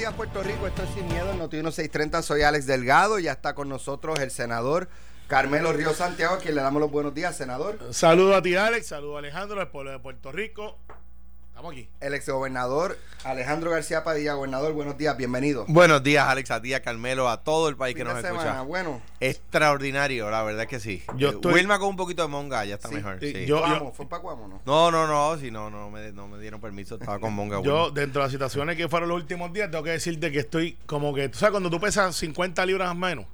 días, Puerto Rico. Esto es Sin Miedo, Noti 1630. Soy Alex Delgado. Ya está con nosotros el senador Carmelo Río Santiago, a quien le damos los buenos días, senador. Saludo a ti, Alex. Saludo a Alejandro, al pueblo de Puerto Rico. Estamos aquí. El exgobernador Alejandro García Padilla, gobernador. Buenos días, bienvenido. Buenos días, Alex, a ti, a Carmelo, a todo el país que nos escucha. semana, bueno. Extraordinario, la verdad que sí. Yo Eh, estoy- Wilma con un poquito de monga, ya está Sí, mejor. sí, sí. yo- Cuamo, ¿Fue para Cuamo, no? No, no, no, si no, no me, no me dieron permiso, estaba con monga. Yo, Wilma. dentro de las situaciones que fueron los últimos días, tengo que decirte que estoy como que, tú sabes, cuando tú pesas 50 libras menos,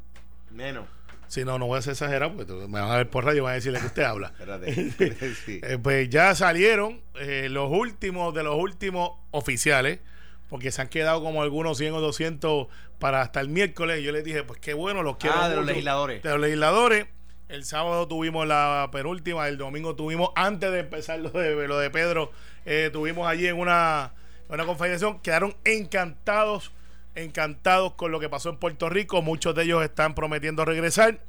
Menos. Si no, no voy a ser exagerado, porque me van a ver por radio y van a decirle que usted habla. Espérate. sí. Eh, pues ya salieron eh, los últimos de los últimos oficiales, porque se han quedado como algunos 100 o 200 para hasta el miércoles. Yo les dije, pues qué bueno, los quiero. Ah, de los legisladores. De los legisladores. El sábado tuvimos la penúltima, el domingo tuvimos, antes de empezar lo de, lo de Pedro, eh, tuvimos allí en una, una conferencia, quedaron encantados, encantados con lo que pasó en Puerto Rico. Muchos de ellos están prometiendo regresar.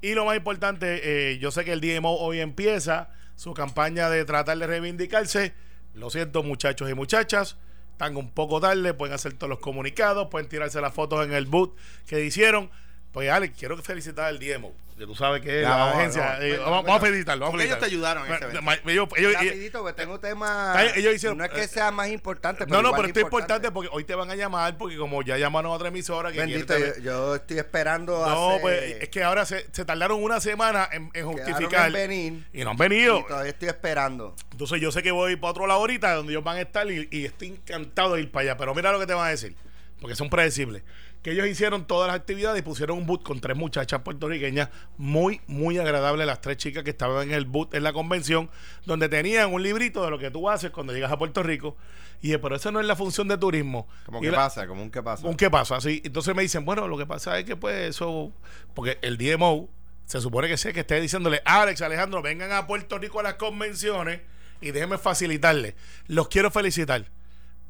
Y lo más importante, eh, yo sé que el DMO hoy empieza su campaña de tratar de reivindicarse. Lo siento, muchachos y muchachas. Están un poco tarde, pueden hacer todos los comunicados, pueden tirarse las fotos en el boot que hicieron. Pues, Alex, quiero felicitar al DMO. Que tú sabes que es Ya, la agencia. vamos. eh, vamos, a felicitarlo. Vamos ellos te ayudaron ma- ellos- ellos- Rapidito, que tengo temas. Está bien, ellos hicieron- No es que sea más importante, pero. no, no, pero esto es importante porque hoy te van a llamar, porque como ya llamaron a otra emisora que Bendito, quiere yo, estoy esperando. No, hace- pues es que ahora se, se tardaron una semana en, en justificar. en venir, y no han venido. y todavía estoy esperando. Entonces yo sé que voy para otro lado ahorita donde ellos van a estar y, y estoy encantado de ir para allá. Pero mira lo que te van a decir, porque son predecibles. Que ellos hicieron todas las actividades y pusieron un boot con tres muchachas puertorriqueñas muy, muy agradables, las tres chicas que estaban en el boot en la convención, donde tenían un librito de lo que tú haces cuando llegas a Puerto Rico. Y dije, pero eso no es la función de turismo. ¿Cómo Y que la- pasa? ¿Cómo un qué pasa? un qué pasa, así. Entonces me dicen, bueno, lo que pasa es que pues eso, porque el DMO se supone que sé que esté diciéndole, Alex, Alejandro, vengan a Puerto Rico a las convenciones y déjenme facilitarles. Los quiero felicitar.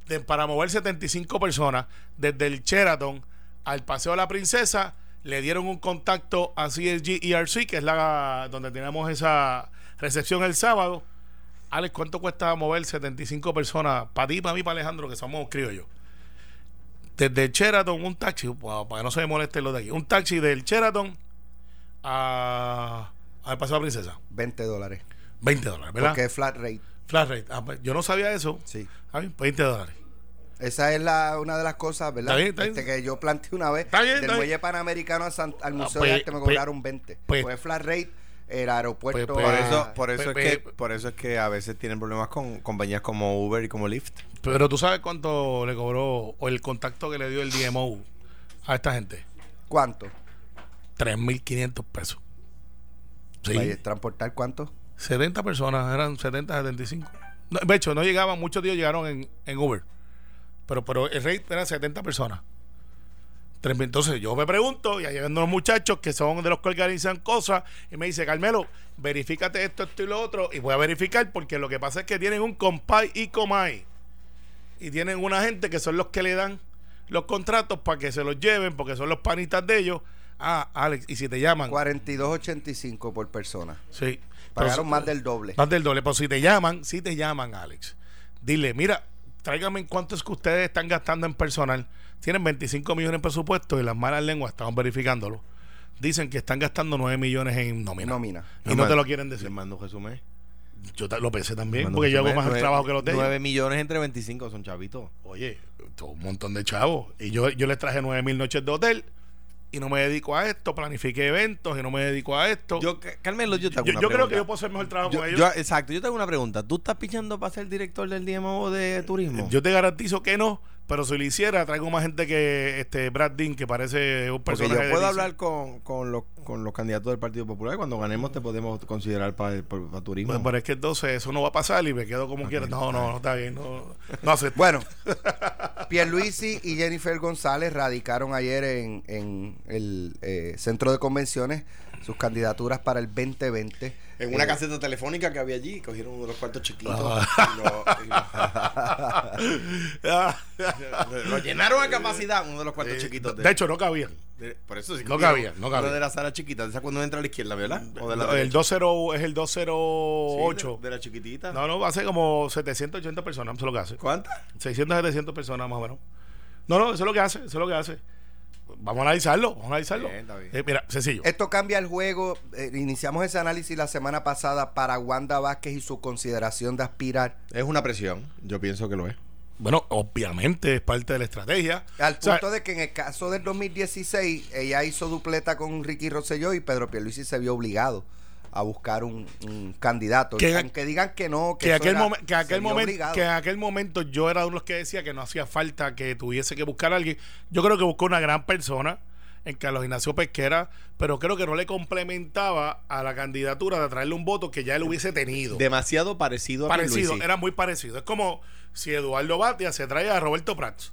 De- para mover 75 personas desde el Sheraton al Paseo de la Princesa, le dieron un contacto a CSG ERC, que es la donde tenemos esa recepción el sábado. Alex, ¿cuánto cuesta mover 75 personas? Para ti, para mí, para Alejandro, que somos criollos desde Sheraton, un taxi, pa- para que no se me molesten los de aquí, un taxi del Sheraton a, al Paseo de la Princesa. 20 dólares. 20 dólares, ¿verdad? Porque es flat rate. Flat rate. Ah, pues, yo no sabía eso. Sí. Ah, bien, 20 dólares. Esa es la, una de las cosas, ¿verdad? Está bien, está Este, que yo planteé una vez. Está bien, del muelle panamericano a San- al Ah, Museo pues, de Arte me pues, cobraron 20. pues- Pues, flat rate, el aeropuerto. pues, Por eso, por eso pe- es que, por eso es que a veces tienen problemas con compañías como Uber y como Lyft. Pero tú sabes cuánto le cobró o el contacto que le dio el DMO a esta gente. ¿Cuánto? 3.500 pesos. Sí. ¿Transportar cuánto? 70 personas, eran 70, 75. No, de hecho, no llegaban, muchos días llegaron en, en Uber. Pero, pero el rate era 70 personas. Entonces yo me pregunto, y ahí llegan unos muchachos que son de los que organizan cosas, y me dice, Carmelo, verifícate esto, esto y lo otro, y voy a verificar porque lo que pasa es que tienen un compay y comay. Y tienen una gente que son los que le dan los contratos para que se los lleven, porque son los panitas de ellos. Ah, Alex, y si te llaman. 42.85 por persona. Sí. Pagaron Pero- más del doble. más del doble. Pero si te llaman, si te llaman, Alex, dile, mira, tráigame cuánto es que ustedes están gastando en personal. Tienen 25 millones en presupuesto y las malas lenguas, estaban verificándolo. Dicen que están gastando 9 millones en nómina. Nómina. Y no te lo quieren decir. Les mando un resumen. Yo lo pensé también, porque yo hago más Nueve- trabajo que los de ellos. 9 millones entre 25 son chavitos. Oye, todo un montón de chavos. Y yo, yo les traje 9 mil noches de hotel y no me dedico a esto, planifiqué eventos y no me dedico a esto. Yo, Yo, Ca- Carmelo, yo te hago yo, una creo que yo puedo hacer mejor trabajo Yo- con ellos. yo- exacto, yo te hago una pregunta. ¿Tú estás pichando para ser director del DMO de turismo? Yo te garantizo que no, pero si lo hiciera, traigo más gente que este Brad Dean, que parece un Porque personaje. yo puedo hablar con, con, los, con los candidatos del Partido Popular. Cuando ganemos te podemos considerar para, para, turismo. Pues, pero es que entonces eso no va a pasar y me quedo como quiera. No, no, no está bien. No, no acepto. Bueno, Pierluisi y Jennifer González radicaron ayer en, en el eh, centro de convenciones sus candidaturas para el 2020. En una Eh, caseta telefónica que había allí, cogieron uno de los cuartos chiquitos. Ah. y lo, lo- lo llenaron a capacidad, uno de los cuartos chiquitos. de hecho, no cabían. de- por eso sí no cogieron cabía, no cabía. uno de la sala chiquita, esa cuando entra a la izquierda, ¿verdad? O de la el derecha. 20 es el Sí, 208. de, de la chiquitita. No, no, hace como 780 personas, eso es lo que hace. ¿Cuántas? 600, 700 personas más o menos. No, no, eso es lo que hace, eso es lo que hace. Vamos a analizarlo, vamos a analizarlo. Bien, está bien. Eh, mira, sencillo. Esto cambia el juego. eh, iniciamos ese análisis la semana pasada para Wanda Vázquez y su consideración de aspirar. Es una presión. Yo pienso que lo es. Bueno, obviamente es parte de la estrategia. Al O sea, punto de que en el caso del 2016, ella hizo dupleta con Ricky Rosselló y Pedro Pierluisi se vio obligado a buscar un, un candidato. Que- Aunque digan que no, que, que aquel, era- momen- que, aquel momento, que en aquel momento yo era uno de los que decía que no hacía falta que tuviese que buscar a alguien. Yo creo que buscó una gran persona en Carlos Ignacio Pesquera, pero creo que no le complementaba a la candidatura de traerle un voto que ya él hubiese tenido. Demasiado parecido a parecido, era muy parecido. Es como si Eduardo Batia se trae a Roberto Prats.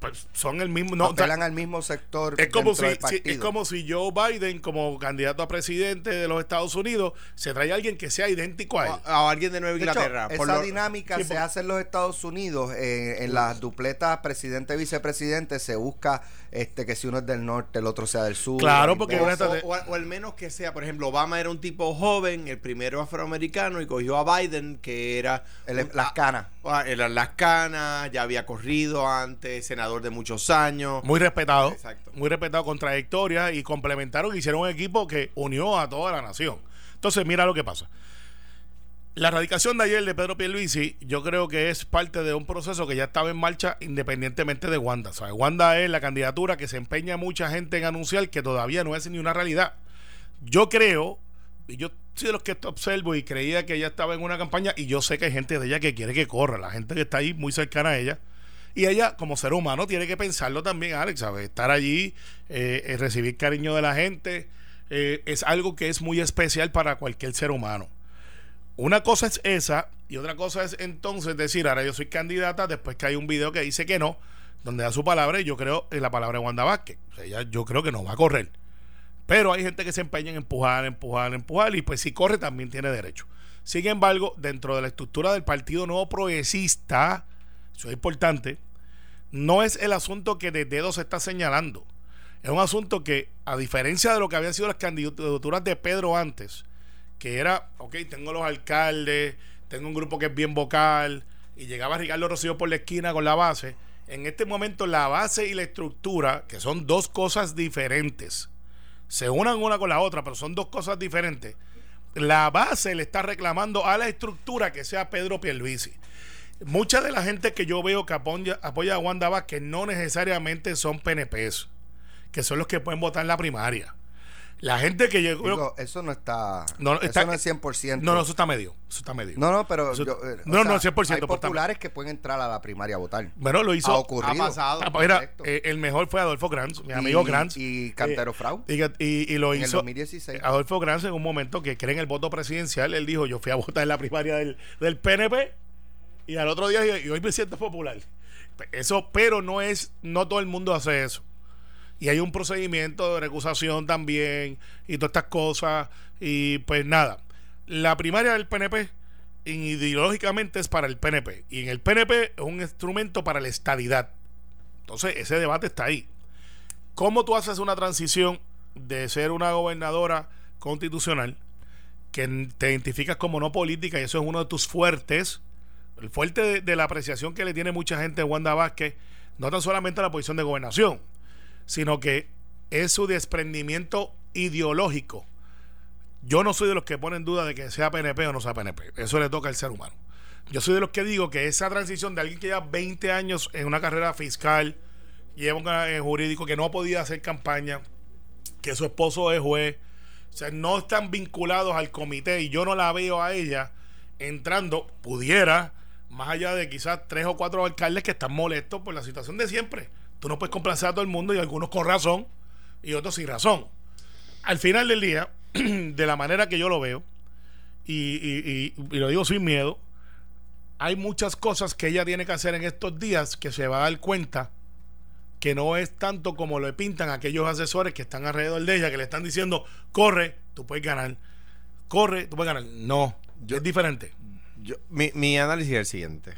Pues son el mismo. No, o sea, apelan al mismo sector. es como, si, del si- es como si Joe Biden, como candidato a presidente de los Estados Unidos, se trae a alguien que sea idéntico a él. O, o alguien de Nueva De hecho, Inglaterra. por esa lo- dinámica Sí, se por- hace en los Estados Unidos. eh, en las dupletas presidente-vicepresidente se busca este que si uno es del norte, el otro sea del sur. Claro, porque o, al menos que sea, por ejemplo, Obama era un tipo joven, el primero afroamericano, y cogió a Biden, que era El- un- las canas. ah, era las canas, ya había corrido antes, senador de muchos años. Muy respetado. Exacto. Muy respetado con trayectoria y complementaron y hicieron un equipo que unió a toda la nación. Entonces, mira lo que pasa. La radicación de ayer de Pedro Pierluisi, yo creo que es parte de un proceso que ya estaba en marcha independientemente de Wanda. ¿sabes? Wanda es la candidatura que se empeña mucha gente en anunciar que todavía no es ni una realidad. Yo creo, y yo soy de los que observo y creía que ella estaba en una campaña, y yo sé que hay gente de ella que quiere que corra, la gente que está ahí muy cercana a ella. Y ella, como ser humano, tiene que pensarlo también, Alex, ¿sabes? Estar allí, eh, eh, recibir cariño de la gente, eh, es algo que es muy especial para cualquier ser humano. Una cosa es esa y otra cosa es entonces decir, ahora yo soy candidata después que hay un video que dice que no, donde da su palabra y yo creo en la palabra de Wanda Vázquez. Ella, yo creo que no va a correr. Pero hay gente que se empeña en empujar, empujar, empujar y pues si corre también tiene derecho. Sin embargo, dentro de la estructura del Partido Nuevo Progresista, eso es importante, no es el asunto que de dedo se está señalando. Es un asunto que, a diferencia de lo que habían sido las candidaturas de Pedro antes, que era, ok, tengo los alcaldes, tengo un grupo que es bien vocal, y llegaba Ricardo Rocío por la esquina con la base. En este momento la base y la estructura, que son dos cosas diferentes, se unan una con la otra, pero son dos cosas diferentes. La base le está reclamando a la estructura que sea Pedro Pierluisi. Mucha de la gente que yo veo que apoya, apoya a Wanda Vázquez no necesariamente son PNPs, que son los que pueden votar en la primaria. La gente que yo Digo, eso no está. No, no, está- eso no es 100%. No, no, eso está medio. Eso está medio. No, no, pero. Eso- yo, no, no, sea, 100%, Hay está- populares que pueden entrar a la primaria a votar. Bueno, lo hizo. ha ocurrido. ha pasado. Ah, pues mira, eh, el mejor fue Adolfo Granz, mi amigo Granz. y Cantero Eh, Frau. Y, y- y lo En el hizo. 2016. Adolfo Granz en un momento que cree en el voto presidencial. Él dijo: Yo fui a votar en la primaria del, del PNP y al otro día, y hoy me siento popular. Eso, pero no es. No todo el mundo hace eso. Y hay un procedimiento de recusación también y todas estas cosas. Y pues nada, la primaria del PNP ideológicamente es para el PNP. Y en el PNP es un instrumento para la estadidad. Entonces ese debate está ahí. ¿Cómo tú haces una transición de ser una gobernadora constitucional que te identificas como no política y eso es uno de tus fuertes? El fuerte de, la apreciación que le tiene mucha gente a Wanda Vázquez, no tan solamente a la posición de gobernación, sino que es su desprendimiento ideológico. Yo no soy de los que ponen duda de que sea PNP o no sea PNP. Eso le toca al ser humano. Yo soy de los que digo que esa transición de alguien que lleva 20 años en una carrera fiscal, lleva un eh, jurídico que no podía hacer campaña, que su esposo es juez, o sea, no están vinculados al comité y yo no la veo a ella entrando, pudiera, más allá de quizás tres o cuatro alcaldes que están molestos por la situación de siempre. Tú no puedes complacer a todo el mundo y algunos con razón y otros sin razón. Al final del día, de la manera que yo lo veo, y, y- y- y lo digo sin miedo, hay muchas cosas que ella tiene que hacer en estos días que se va a dar cuenta que no es tanto como lo pintan aquellos asesores que están alrededor de ella, que le están diciendo, corre, tú puedes ganar, corre, tú puedes ganar. No, es diferente. Yo- mi, mi análisis es el siguiente.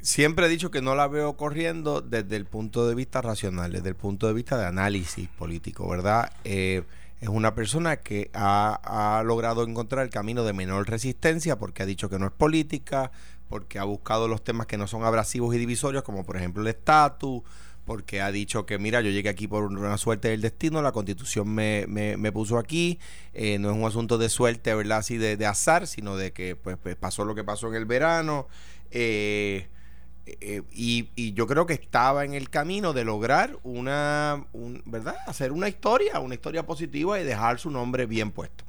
Siempre he dicho que no la veo corriendo desde el punto de vista racional, desde el punto de vista de análisis político, ¿verdad? Eh, es una persona que ha, ha logrado encontrar el camino de menor resistencia porque ha dicho que no es política, porque ha buscado los temas que no son abrasivos y divisorios, como por ejemplo el estatus, porque ha dicho que, mira, yo llegué aquí por una suerte del destino, la constitución me, me, puso aquí, eh, no es un asunto de suerte, ¿verdad? Así de, azar, sino de que pues, pues, pasó lo que pasó en el verano. Eh, eh, y, yo creo que estaba en el camino de lograr una, ¿verdad? Hacer una historia, una historia positiva y dejar su nombre bien puesto.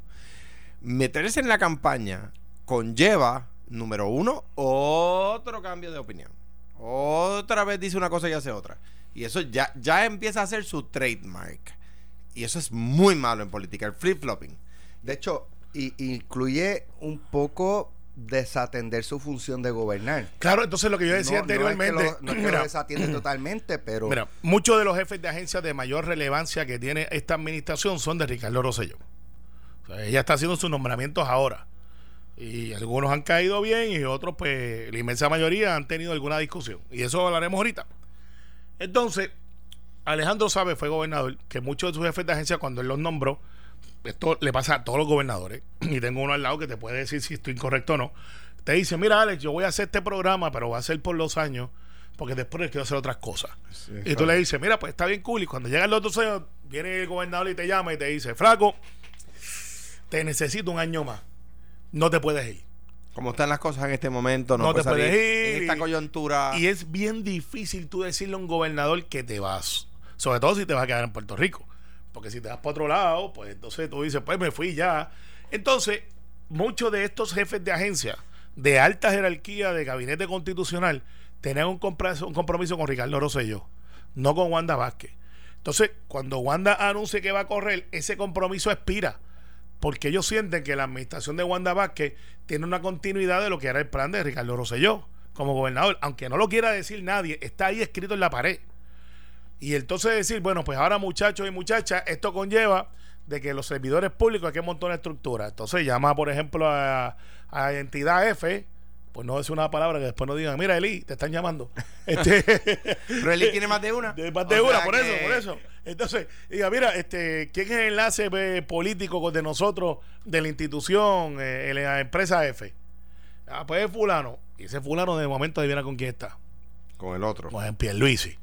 Meterse en la campaña conlleva, número uno, otro cambio de opinión. Otra vez dice una cosa y hace otra. Y eso ya, ya empieza a ser su trademark. Y eso es muy malo en política, el flip-flopping. De hecho, y, incluye un poco desatender su función de gobernar. Claro, entonces lo que yo decía anteriormente. No es que lo, desatiende totalmente, pero. Mira, muchos de los jefes de agencias de mayor relevancia que tiene esta administración son de Ricardo Rosselló. ella está haciendo sus nombramientos ahora. Y algunos han caído bien y otros, pues, la inmensa mayoría han tenido alguna discusión. Y eso hablaremos ahorita. Entonces, Alejandro sabe, fue gobernador, que muchos de sus jefes de agencia, cuando él los nombró, esto le pasa a todos los gobernadores, y tengo uno al lado que te puede decir si estoy incorrecto o no, te dice, mira Alex, yo voy a hacer este programa, pero va a ser por los años, porque después quiero hacer otras cosas. y tú le dices, mira, pues está bien cool, y cuando llegan los otros años, viene el gobernador y te llama y te dice, flaco, te necesito un año más, no te puedes ir. Como están las cosas en este momento, no, te puedes ir. En esta coyuntura. Y es bien difícil tú decirle a un gobernador que te vas. Sobre todo si te vas a quedar en Puerto Rico. Porque si te vas para otro lado, pues entonces tú dices, pues me fui ya. Entonces, muchos de estos jefes de agencia de alta jerarquía de gabinete constitucional tenían un compromiso, un compromiso con Ricardo Rosselló, no con Wanda Vázquez. Entonces, cuando Wanda anuncie que va a correr, ese compromiso expira porque ellos sienten que la administración de Wanda Vázquez tiene una continuidad de lo que era el plan de Ricardo Rosselló como gobernador, aunque no lo quiera decir nadie, está ahí escrito en la pared. Y entonces decir, bueno, pues ahora muchachos y muchachas, esto conlleva de que los servidores públicos hay que montar una estructura. Entonces llama, por ejemplo, a, a entidad F, pues no es una palabra que después no digan, mira Eli, te están llamando. Este, Pero Eli tiene más de una. más de una, por eso, por eso. Entonces, diga, mira, este, ¿quién es el enlace eh, político de nosotros, de la institución, eh, la empresa F? Ah, pues es fulano. Y ese fulano de momento adivina con quién está. Con el otro. Con Pierluisi.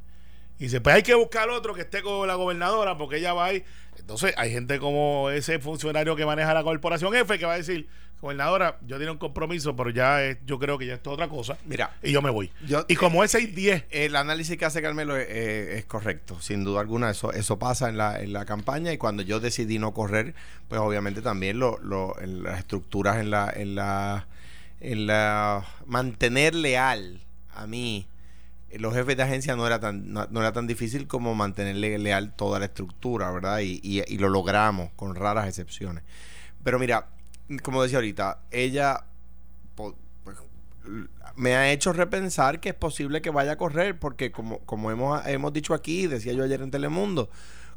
Y dice, pues hay que buscar otro que esté con la gobernadora porque ella va ahí. Entonces hay gente como ese funcionario que maneja la corporación F que va a decir, gobernadora, yo tengo un compromiso, pero ya yo creo que ya esto es otra cosa. Mira. Y yo me voy. y como es 6-10. El análisis que hace Carmelo es, correcto, sin duda alguna. Eso, eso pasa en la, en la campaña y cuando yo decidí no correr, pues obviamente también lo, lo, en las estructuras, en la, en la, en la mantener leal a mí los jefes de agencia no era tan no, era tan difícil como mantenerle leal toda la estructura, ¿verdad? Y, y, lo logramos con raras excepciones. Pero mira, como decía ahorita, ella pues, me ha hecho repensar que es posible que vaya a correr, porque como, hemos, hemos dicho aquí, decía yo ayer en Telemundo,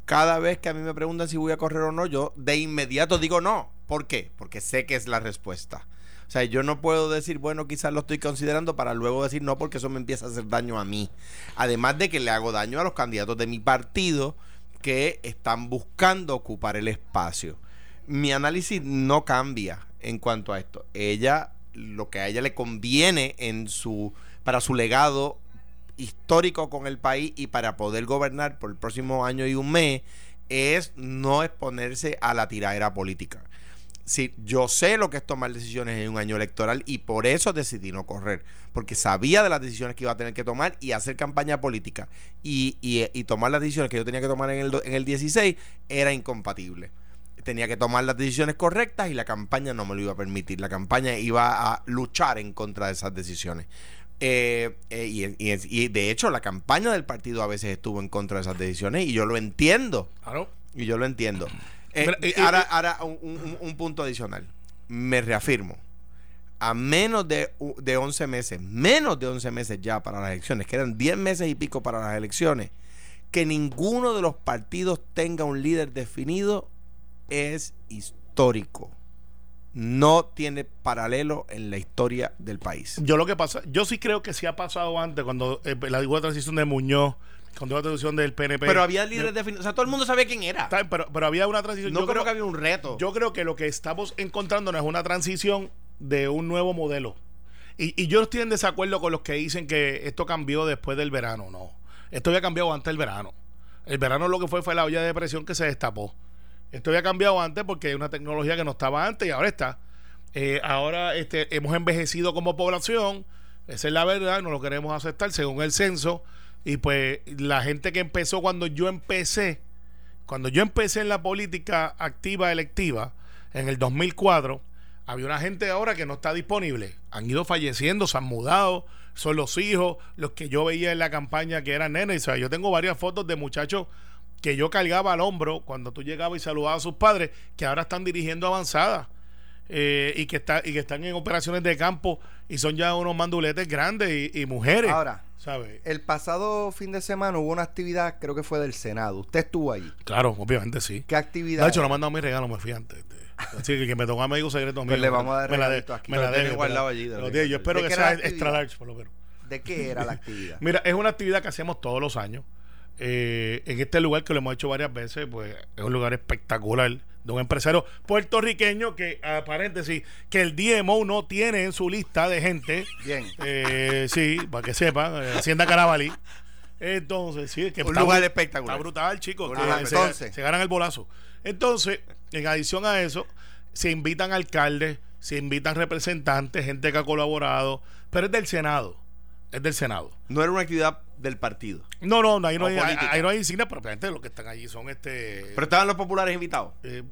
cada vez que a mí me preguntan si voy a correr o no, yo de inmediato digo no. ¿Por qué? Porque sé que es la respuesta. O sea, yo no puedo decir, bueno, quizás lo estoy considerando para luego decir no, porque eso me empieza a hacer daño a mí. Además de que le hago daño a los candidatos de mi partido que están buscando ocupar el espacio. Mi análisis no cambia en cuanto a esto. Ella, lo que a ella le conviene en su, para su legado histórico con el país y para poder gobernar por el próximo año y un mes es no exponerse a la tiradera política. Sí, yo sé lo que es tomar decisiones en un año electoral y por eso decidí no correr, porque sabía de las decisiones que iba a tener que tomar y hacer campaña política y, y, tomar las decisiones que yo tenía que tomar en el, en el 16 era incompatible. Tenía que tomar las decisiones correctas y la campaña no me lo iba a permitir. La campaña iba a luchar en contra de esas decisiones. Eh, eh, y, y, de hecho, la campaña del partido a veces estuvo en contra de esas decisiones y yo lo entiendo. Claro. Y yo lo entiendo. Eh, ahora, un, punto adicional. Me reafirmo. A menos de, de 11 meses, menos de 11 meses ya para las elecciones, quedan 10 meses y pico para las elecciones, que ninguno de los partidos tenga un líder definido es histórico. No tiene paralelo en la historia del país. Yo lo que pasa, yo sí creo que sí ha pasado antes, cuando eh, la transición de Muñoz con la transición del PNP. Pero había líderes definidos. O sea, todo el mundo sabía quién era. Pero, pero había una transición. No yo creo, que había un reto. Yo creo que lo que estamos encontrando no es una transición de un nuevo modelo. Y, y yo estoy en desacuerdo con los que dicen que esto cambió después del verano. No. Esto había cambiado antes del verano. El verano lo que fue fue la olla de presión que se destapó. Esto había cambiado antes porque hay una tecnología que no estaba antes y ahora está. Eh, ahora este, hemos envejecido como población. Esa es la verdad, no lo queremos aceptar según el censo. Y pues la gente que empezó cuando yo empecé, cuando yo empecé en la política activa electiva, en el 2004, había una gente ahora que no está disponible. Han ido falleciendo, se han mudado, son los hijos, los que yo veía en la campaña que eran nenes. O yo tengo varias fotos de muchachos que yo cargaba al hombro cuando tú llegabas y saludabas a sus padres, que ahora están dirigiendo avanzadas. Eh, y que está, y que están en operaciones de campo y son ya unos manduletes grandes y, mujeres. Ahora, ¿sabe? El pasado fin de semana hubo una actividad, creo que fue del Senado. ¿Usted estuvo allí? Claro, obviamente sí. ¿Qué actividad? De hecho, no me han dado mi regalo, me fui antes. Así que, que me tocó a médico secreto pues mío. le vamos a dar me la de, aquí. Me la de, guardado allí. yo espero que sea extra large, por lo menos. ¿De qué era la actividad? Mira, es una actividad que hacemos todos los años. Eh, en este lugar que lo hemos hecho varias veces, pues es un lugar espectacular de un empresario puertorriqueño que, a paréntesis, que el DMO no tiene en su lista de gente. Bien. Eh, sí, para que sepan, eh, Hacienda Carabalí. Entonces, sí, que un lugar espectacular. Está brutal, chicos. se, se ganan el bolazo. Entonces, en adición a eso, se invitan alcaldes, se invitan representantes, gente que ha colaborado, pero es del Senado. Es del Senado. No era una actividad del partido. No, no, ahí no, hay, ahí no hay insignias, pero obviamente los que están allí son este. Pero estaban los populares invitados. Eh,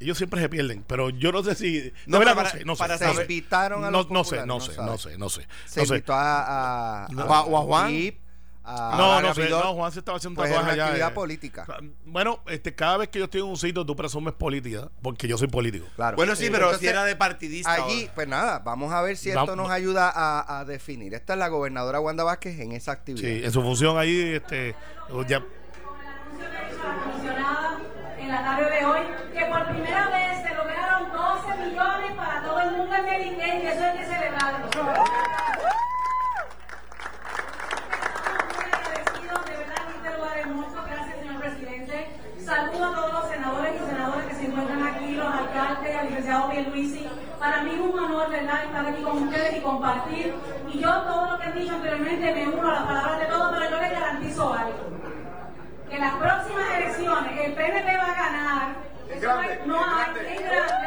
ellos siempre se pierden, pero yo no sé si. No, para, no sé, no sé. se invitaron a los no, no sé, no sé, no sé, no sé. Se invitó a, a, a, Juan. No, no, sé, no, Juan se estaba haciendo pues tatuaje allá. actividad política. Bueno, este, cada vez que yo estoy en un sitio, tú presumes política, porque yo soy político. Claro. Bueno, sí, pero si era de partidista. Allí, pues nada, vamos a ver si esto nos ayuda a, a, definir. Esta es la gobernadora Wanda Vázquez en esa actividad. Sí, en su función ahí, este, ya. En la tarde de hoy, que por primera vez se lograron 12 millones para todo el mundo en Medicare y eso hay que celebrarlo. Saludo a todos los senadores y senadoras que se encuentran aquí, los alcaldes, al licenciado Pierluisi. Para mí es un honor, ¿verdad?, estar aquí con ustedes y compartir. Y yo todo lo que he dicho anteriormente me uno a las palabras de todos, pero yo les garantizo algo. Que en las próximas elecciones el PNP va a ganar. Es grande, no hay, es grande.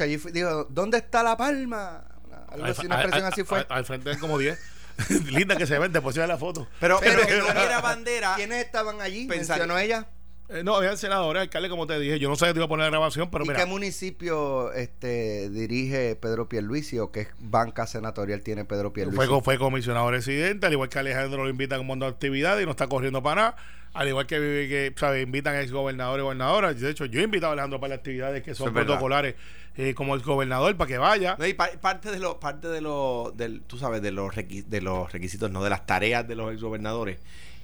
Allí dijo, ¿dónde está la palma? Algo así, una expresión así fue. Al, frente de como 10. Linda que se ven, después de la foto. Pero, pero, que no hubiera bandera. ¿Quiénes estaban allí? ¿Mencionó ella? Eh, no, había senadores, alcalde, como te dije. Yo no sé si te iba a poner la grabación, pero ¿Y qué municipio este, dirige Pedro Pierluisi o qué banca senatorial tiene Pedro Pierluisi? Fue, fue comisionado residente, al igual que Alejandro lo invita a un montón de actividades y no está corriendo para nada. Al igual que, que ¿sabes? invitan a ex gobernadores y gobernadoras. De hecho, yo he invitado a Alejandro para las actividades que son protocolares eh, como el gobernador para que vaya. y parte de los, parte de los, del, tú sabes, de los, de los requisitos, no de las tareas de los ex gobernadores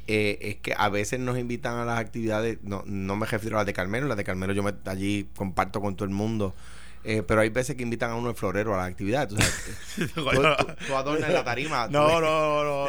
eh, es que a veces nos invitan a las actividades, no, no me refiero a las de Carmelo, las de Carmelo yo me, allí comparto con todo el mundo. Eh, pero hay veces que invitan a uno el florero a la actividad. Tú, tú, adornas la tarima. No, no, no.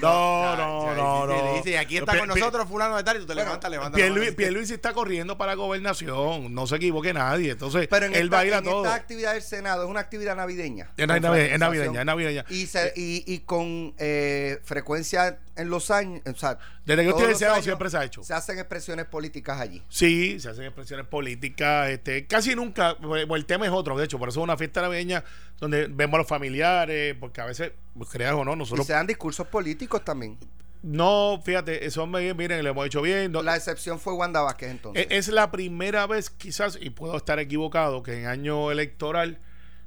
No, no, no. no, Dice, aquí está con nosotros fulano de tal y tú te levantas, levantas. Pierluisi está corriendo para gobernación. No se equivoque nadie. Entonces, pero él va a ir a todo. Esta actividad del Senado es una actividad navideña. Es navideña, es navideña. Y, y, y con eh, frecuencia en los años, o sea, desde que estoy en Senado siempre se ha hecho. Se hacen expresiones políticas allí. Sí, se hacen expresiones políticas. Este, casi nunca, pues, el tema es otro, de hecho, por eso es una fiesta navideña donde vemos a los familiares, porque a veces, pues, creas o no, nosotros. Y se dan discursos políticos también. No, fíjate, eso me, miren, lo hemos hecho bien. La excepción fue Wanda Vázquez entonces. Es, es la primera vez, quizás, y puedo estar equivocado, que en año electoral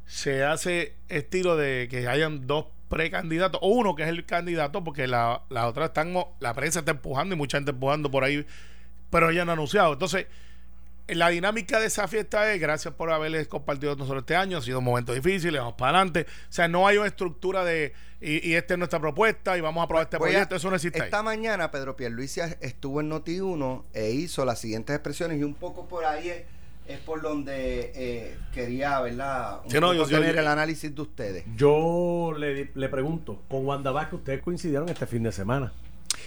se hace estilo de que hayan dos precandidato, o uno que es el candidato, porque la, la otra están, la prensa está empujando y mucha gente empujando por ahí, pero ella no ha anunciado. Entonces, la dinámica de esa fiesta es, gracias por haberles compartido nosotros este año, ha sido un momento difícil, vamos para adelante. O sea, no hay una estructura de, y, y esta es nuestra propuesta y vamos a aprobar este proyecto, eso no existe. Esta mañana Pedro Pierluisi estuvo en Noti1 e hizo las siguientes expresiones y un poco por ahí es es por donde eh, quería, ¿verdad? tener el análisis de ustedes. Yo le, le pregunto, con Wanda Vázquez ustedes coincidieron este fin de semana.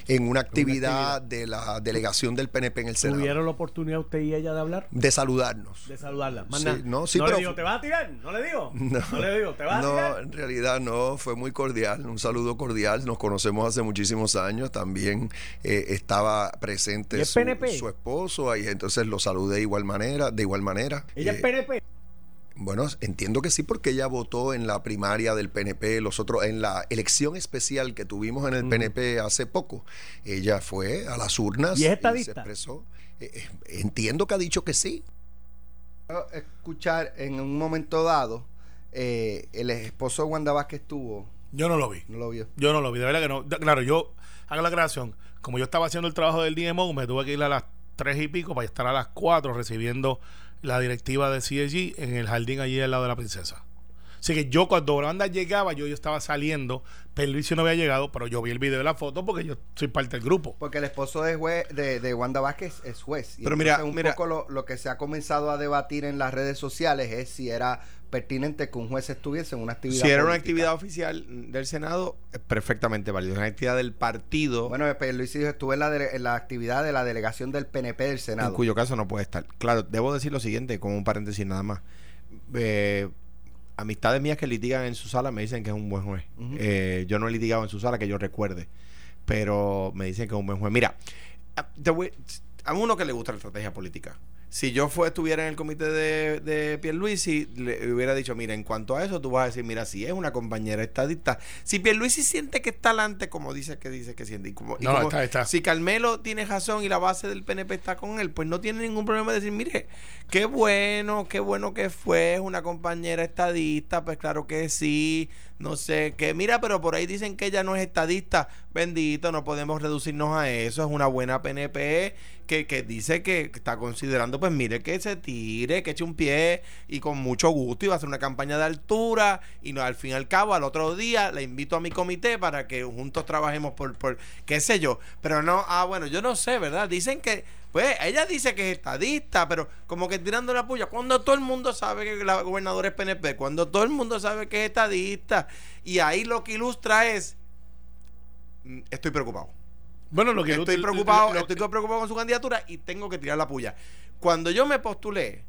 En una actividad de la delegación del PNP en el Senado. ¿Tuvieron la oportunidad usted y ella de hablar? De saludarnos. De saludarla. Sí, no, sí, le pero- digo, ¿te vas a tirar? ¿No le digo? No, No, le digo, ¿te vas a no, tirar? en realidad no, fue muy cordial, un saludo cordial. Nos conocemos hace muchísimos años. También eh, estaba ¿Y presente es su, su esposo ahí, entonces lo saludé de igual manera, de igual manera. Ella Eh, es PNP. Bueno, entiendo que sí, porque ella votó en la primaria del PNP, los otros, en la elección especial que tuvimos en el PNP hace poco. Ella fue a las urnas ¿Y es se estadista? expresó. Eh, eh, entiendo que ha dicho que sí. Escuchar en un momento dado, eh, el esposo de Wanda Vázquez estuvo, Yo no lo vi. no lo vio. Yo no lo vi, de verdad que no. De- Claro, yo hago la aclaración. Como yo estaba haciendo el trabajo del DMO, me tuve que ir a las tres y pico para estar a las 4 recibiendo la directiva de CSG en el jardín allí al lado de la princesa. Así que yo cuando Branda llegaba, yo, yo estaba saliendo, Perlicio no había llegado, pero yo vi el video de la foto porque yo soy parte del grupo. Porque el esposo de, jue- de, de Wanda Vázquez es juez. Y Pero mira, un mira. poco lo, lo que se ha comenzado a debatir en las redes sociales es si era pertinente que un juez estuviese en una actividad. Si era una actividad oficial del Senado, es perfectamente válido. Es una actividad del partido, Bueno, Luis dijo, estuve en la, en la actividad de la delegación del PNP del Senado. en cuyo caso no puede estar. Claro, debo decir lo siguiente, como un paréntesis nada más. Eh, amistades mías que litigan en su sala me dicen que es un buen juez. Eh, yo no he litigado en su sala que yo recuerde, pero me dicen que es un buen juez. Mira, a, voy- a uno que le gusta la estrategia política. Si yo fue, estuviera en el comité de, de Pierluisi, le hubiera dicho, mira, en cuanto a eso, tú vas a decir, mira, si es una compañera estadista. Si Pierluisi siente que está adelante, como dice que dice que siente, y como, y No, como- está, está. si Carmelo tiene razón y la base del PNP está con él, pues no tiene ningún problema de decir, mire, qué bueno, qué bueno que fue, es una compañera estadista, pues claro que sí, no sé, que mira, pero por ahí dicen que ella no es estadista, bendito, no podemos reducirnos a eso, es una buena PNP que, que dice que está considerando, pues mire, que se tire, que eche un pie y con mucho gusto va a hacer una campaña de altura. Y no, al fin y al cabo, al otro día la invito a mi comité para que juntos trabajemos por, por qué sé yo, pero no, ah, bueno, yo no sé, ¿verdad? Dicen que, pues ella dice que es estadista, pero como que tirando la puya, cuando todo el mundo sabe que la gobernadora es PNP, cuando todo el mundo sabe que es estadista, y ahí lo que ilustra es, mm, estoy preocupado. Bueno, lo que Estoy lo- preocupado, lo- estoy preocupado con su candidatura y tengo que tirar la puya. Cuando yo me postulé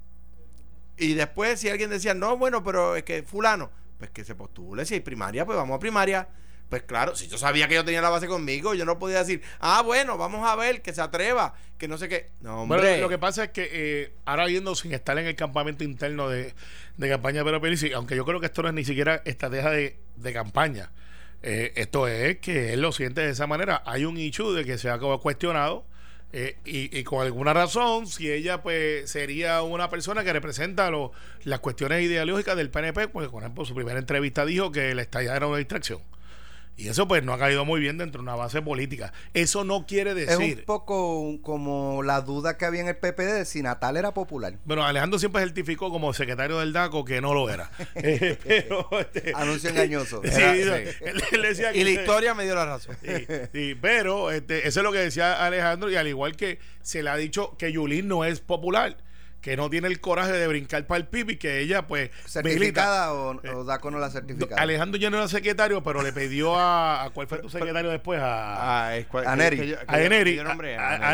y después si alguien decía, no, bueno, pero es que fulano, pues que se postule, si hay primaria, pues vamos a primaria. Pues claro, si yo sabía que yo tenía la base conmigo, yo no podía decir, ah, bueno, vamos a ver, que se atreva, que no sé qué. No, hombre. Bueno, lo que pasa es que eh, ahora viendo sin estar en el campamento interno de, de campaña de Pedro Pierluisi, aunque yo creo que esto no es ni siquiera estrategia de, de campaña, eh, esto es que él lo siente de esa manera. Hay un issue de que se ha cuestionado eh, y, y con alguna razón, si ella pues sería una persona que representa lo- las cuestiones ideológicas del PNP, pues por ejemplo su primera entrevista dijo que la estallada era una distracción. Y eso pues no ha caído muy bien dentro de una base política. Eso no quiere Es decir... un poco como la duda que había en el PPD de si Natal era popular. Bueno, Alejandro siempre certificó como secretario del DACO que no lo era. Eh, pero, este, Anuncio engañoso. sí, Era- él, sí. él decía que y la historia me dio la razón. Sí, sí, pero este, eso es lo que decía Alejandro y al igual que se le ha dicho que Yulín no es popular, que no tiene el coraje de brincar para el pipi, que ella pues milita. ¿Certificada o, Eh, o DACO no la certificada? Alejandro ya no era secretario, pero le pidió a, a ¿cuál fue tu secretario después? A, Ah, A que- Neri. yo- a yo- yo a, a a- a Neri.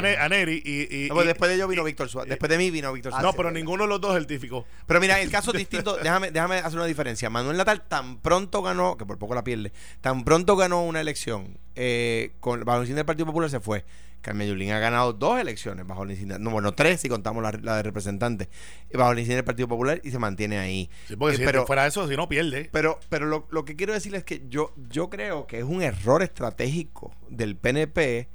Ne- a Neri y, y- No, pues y- después de ellos vino Víctor Suárez. Después de mí vino Víctor no, Suárez. pero ninguno de los dos certificó. Pero mira, el caso es distinto. Déjame, déjame hacer una diferencia. Manuel Natal tan pronto ganó, que por poco la pierde, tan pronto ganó una elección eh, con, bajo el del Partido Popular se fue. Carmen Yulín ha ganado dos elecciones bajo el insignia, no, bueno, tres si contamos la, la de representantes, bajo el insignia del Partido Popular y se mantiene ahí. Sí, porque Eh, si pero, fuera eso, si no pierde. pero, pero lo, lo que quiero decirles es que yo, yo creo que es un error estratégico del PNP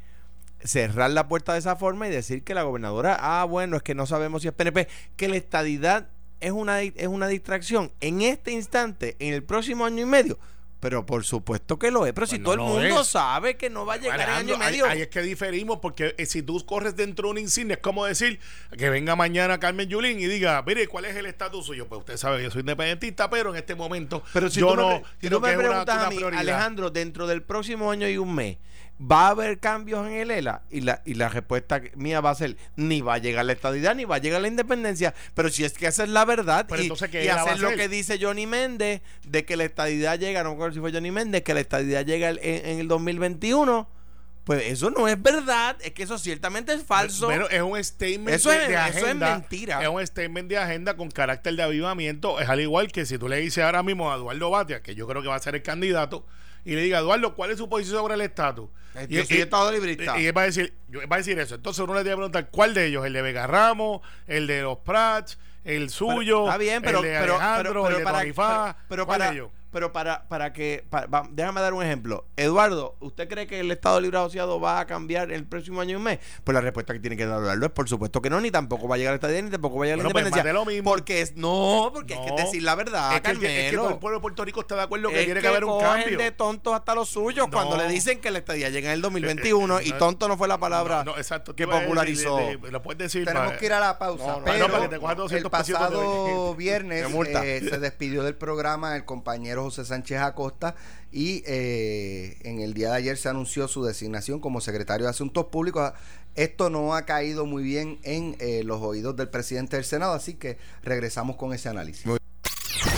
cerrar la puerta de esa forma y decir que la gobernadora, ah, bueno, es que no sabemos si es PNP, que la estadidad es una, es una distracción en este instante, en el próximo año y medio. Pero por supuesto que lo es. Pero si Bueno, todo el mundo es. sabe que no va a llegar en año y medio. ahí es que diferimos porque eh, si tú corres dentro de una insignia es como decir que venga mañana Carmen Yulín y diga, mire, ¿cuál es el estatus suyo? Pues usted sabe que yo soy independentista, pero en este momento Pero si yo tú me, no pre- si tú me que es una- preguntas una a mí, prioridad. Alejandro, dentro del próximo año y un mes, ¿va a haber cambios en el ELA? Y la, y la respuesta mía va a ser, ni va a llegar la estadidad, ni va a llegar la independencia. Pero si es que esa es la verdad, Pero y, entonces, ¿qué y ELA va a hacer lo que dice Johnny Méndez, de que la estadidad llega, no me acuerdo si fue Johnny Méndez, que la estadidad llega el- en, en el 2021, Pues eso no es verdad, es que eso ciertamente es falso. Bueno, es un statement Eso es- de eso es agenda. mentira. Es un statement de agenda con carácter de avivamiento. Es al igual que si tú le dices ahora mismo a Eduardo Batia, que yo creo que va a ser el candidato, y le diga, Eduardo, ¿cuál es su posición sobre el estatus? Y- yo soy y- estado librista. Y él va a decir, yo- él va a decir eso. Entonces uno le tiene que preguntar, ¿cuál de ellos? ¿El de Vega Ramos? ¿El de los Prats? ¿El suyo? Está bien, pero, ¿El de pero, Alejandro? pero- pero ¿El de para, Tony Fá? pero- pero ¿Cuál de para, ellos? Pero para, para que, para- va- déjame dar un ejemplo. Eduardo, ¿usted cree que el Estado Libre Asociado va a cambiar el próximo año y un mes? Pues la respuesta que tiene que dar Eduardo es por supuesto que no, ni tampoco va a llegar a esta ni tampoco va a llegar a la Bueno, pues, independencia. de lo mismo. Porque es, no, porque es que decir la verdad, es, que, el- es que Carmelo. todo el pueblo de Puerto Rico está de acuerdo que Es tiene que, haber un cambio. de tontos hasta los suyos No. cuando le dicen que la estadía llega en el 2021 y no, tonto no fue la palabra No, no, exacto. que popularizó. de- de- lo puedes decir. Tenemos para- que ir a la pausa. No, no, pero no, para que te cojas 200 el pasado viernes eh, se despidió del programa el compañero José Sánchez Acosta y eh, en el día de ayer se anunció su designación como secretario de Asuntos Públicos. Esto no ha caído muy bien en eh, los oídos del presidente del Senado, así que regresamos con ese análisis.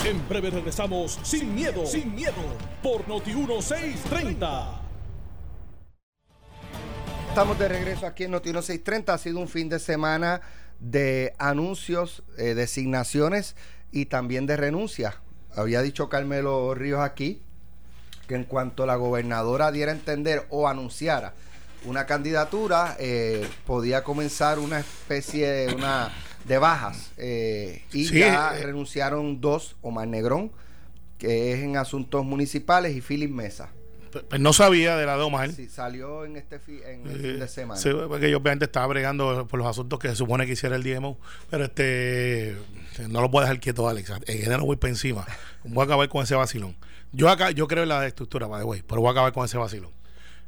En breve regresamos sin miedo, sin miedo, por Noti 1630. Estamos de regreso aquí en Notino 630. Ha sido un fin de semana de anuncios, eh, designaciones y también de renuncias. Había dicho Carmelo Ríos aquí que en cuanto la gobernadora diera a entender o anunciara una candidatura, eh, podía comenzar una especie de, una, de bajas. eh, y Sí, ya eh. renunciaron dos, Omar Negrón, que es en asuntos municipales, y Philip Mesa. Pues no sabía de la de Omar. Sí, salió en este fi- en el Eh, fin de semana. Sí, porque yo obviamente estaba bregando por los asuntos que se supone que hiciera el DMO, pero este no lo puedo dejar quieto, Alex. En no voy para encima. Voy a acabar con ese vacilón. Yo acá, yo creo en la estructura, by the way, pero voy a acabar con ese vacilón.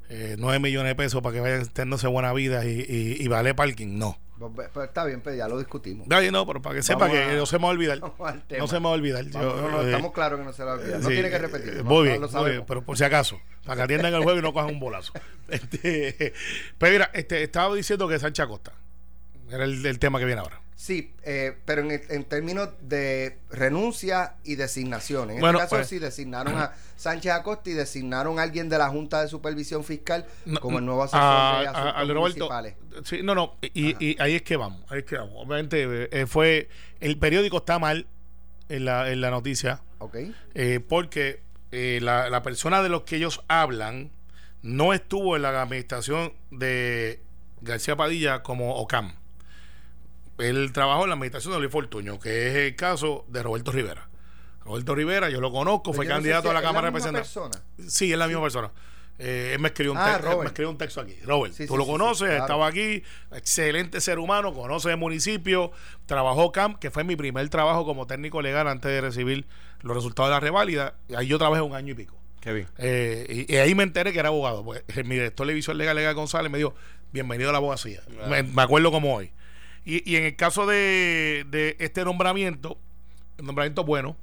Eh, 9 millones de pesos para que vayan teniéndose buena vida y, y, y vale parking, no. Pues, pues, está bien, pues ya lo discutimos. Ay, no, pero para que sepa Vamos que a- no se me va a olvidar. No se me va a olvidar. Yo, Vamos, no, no, eh, estamos claros que no se lo olvida. No Sí, tiene que repetir. eh, Muy bien, lo muy bien, pero por si acaso, para que atiendan el juego y no cojan un bolazo. Este, pero mira, este, estaba diciendo que Sánchez Acosta era el, el tema que viene ahora. Sí, eh, pero en, en términos de renuncia y designación. En Bueno, este caso pues- sí designaron a Sánchez Acosta y designaron a alguien de la Junta de Supervisión Fiscal No, como el nuevo asesor a- de a- asuntos al Roberto, municipales. sí, no, no, y, y ahí es que vamos, ahí es que vamos. Obviamente eh, fue, el periódico está mal en la, en la noticia, ¿Ok? eh, porque eh, la, la persona de los que ellos hablan no estuvo en la administración de García Padilla como OCAM. Él trabajó en la administración de Luis Fortuño, que es el caso de Roberto Rivera. Roberto Rivera, yo lo conozco, fue no sé candidato si a la es Cámara de misma Representantes. persona. Sí, es la misma persona. Eh, él me escribió, un Ah, él Robert. me escribió un texto aquí. Robert, Sí, tú sí, lo sí, conoces, sí, claro. estaba aquí, excelente ser humano, conoce el municipio, trabajó CAMP, que fue mi primer trabajo como técnico legal antes de recibir los resultados de la reválida. Y ahí yo trabajé un año y pico. Qué bien. Eh, y, y ahí me enteré que era abogado. Pues, eh, mi director de visión legal, Legal González, me dijo, bienvenido a la abogacía. Me, me acuerdo como hoy. Y, y en el caso de, de este nombramiento, el nombramiento bueno,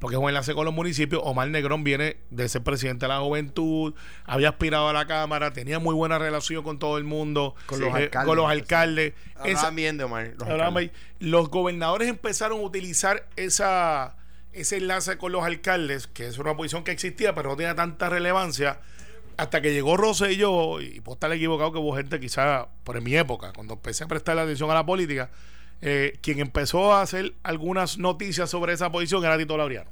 porque es un enlace con los municipios, Omar Negrón viene de ser presidente de la juventud, había aspirado a la Cámara, tenía muy buena relación con todo el mundo, Con los eh, alcaldes. con los alcaldes. Esa- bien de Omar. los alcaldes. Los gobernadores empezaron a utilizar esa, ese enlace con los alcaldes, que es una posición que existía, pero no tenía tanta relevancia, hasta que llegó Rosselló, y puedo estar equivocado que hubo gente quizá, por mi época, cuando empecé a prestar atención a la política, eh, quien empezó a hacer algunas noticias sobre esa posición era Tito Laureano.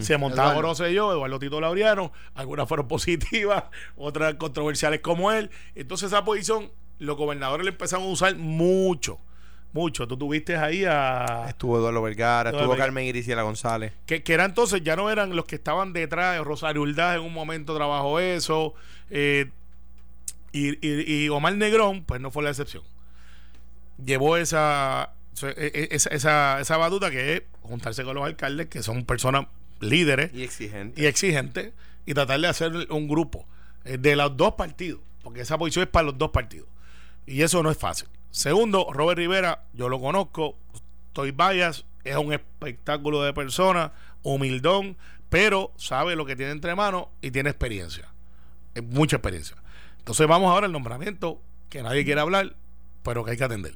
Se montaba Eduardo. Rosselló, Eduardo Tito Laureano, algunas fueron positivas, otras controversiales como él. Entonces esa posición, los gobernadores la empezaron a usar mucho, mucho. Tú tuviste ahí a... Estuvo Eduardo Vergara, Eduardo estuvo Vergara. Carmen Iriciela González. Que, que era entonces, ya no eran los que estaban detrás, Rosario Uldaz en un momento trabajó eso, eh, y, y- y Omar Negrón, pues no fue la excepción. Llevó esa, esa, esa, esa batuta que es juntarse con los alcaldes, que son personas líderes Y exigente. y exigentes, y tratar de hacer un grupo eh, de los dos partidos, porque esa posición es para los dos partidos. Y eso no es fácil. Segundo, Robert Rivera, yo lo conozco, estoy bias, es un espectáculo de persona, humildón, pero sabe lo que tiene entre manos y tiene experiencia, mucha experiencia. Entonces vamos ahora al nombramiento que nadie quiere hablar, pero que hay que atender.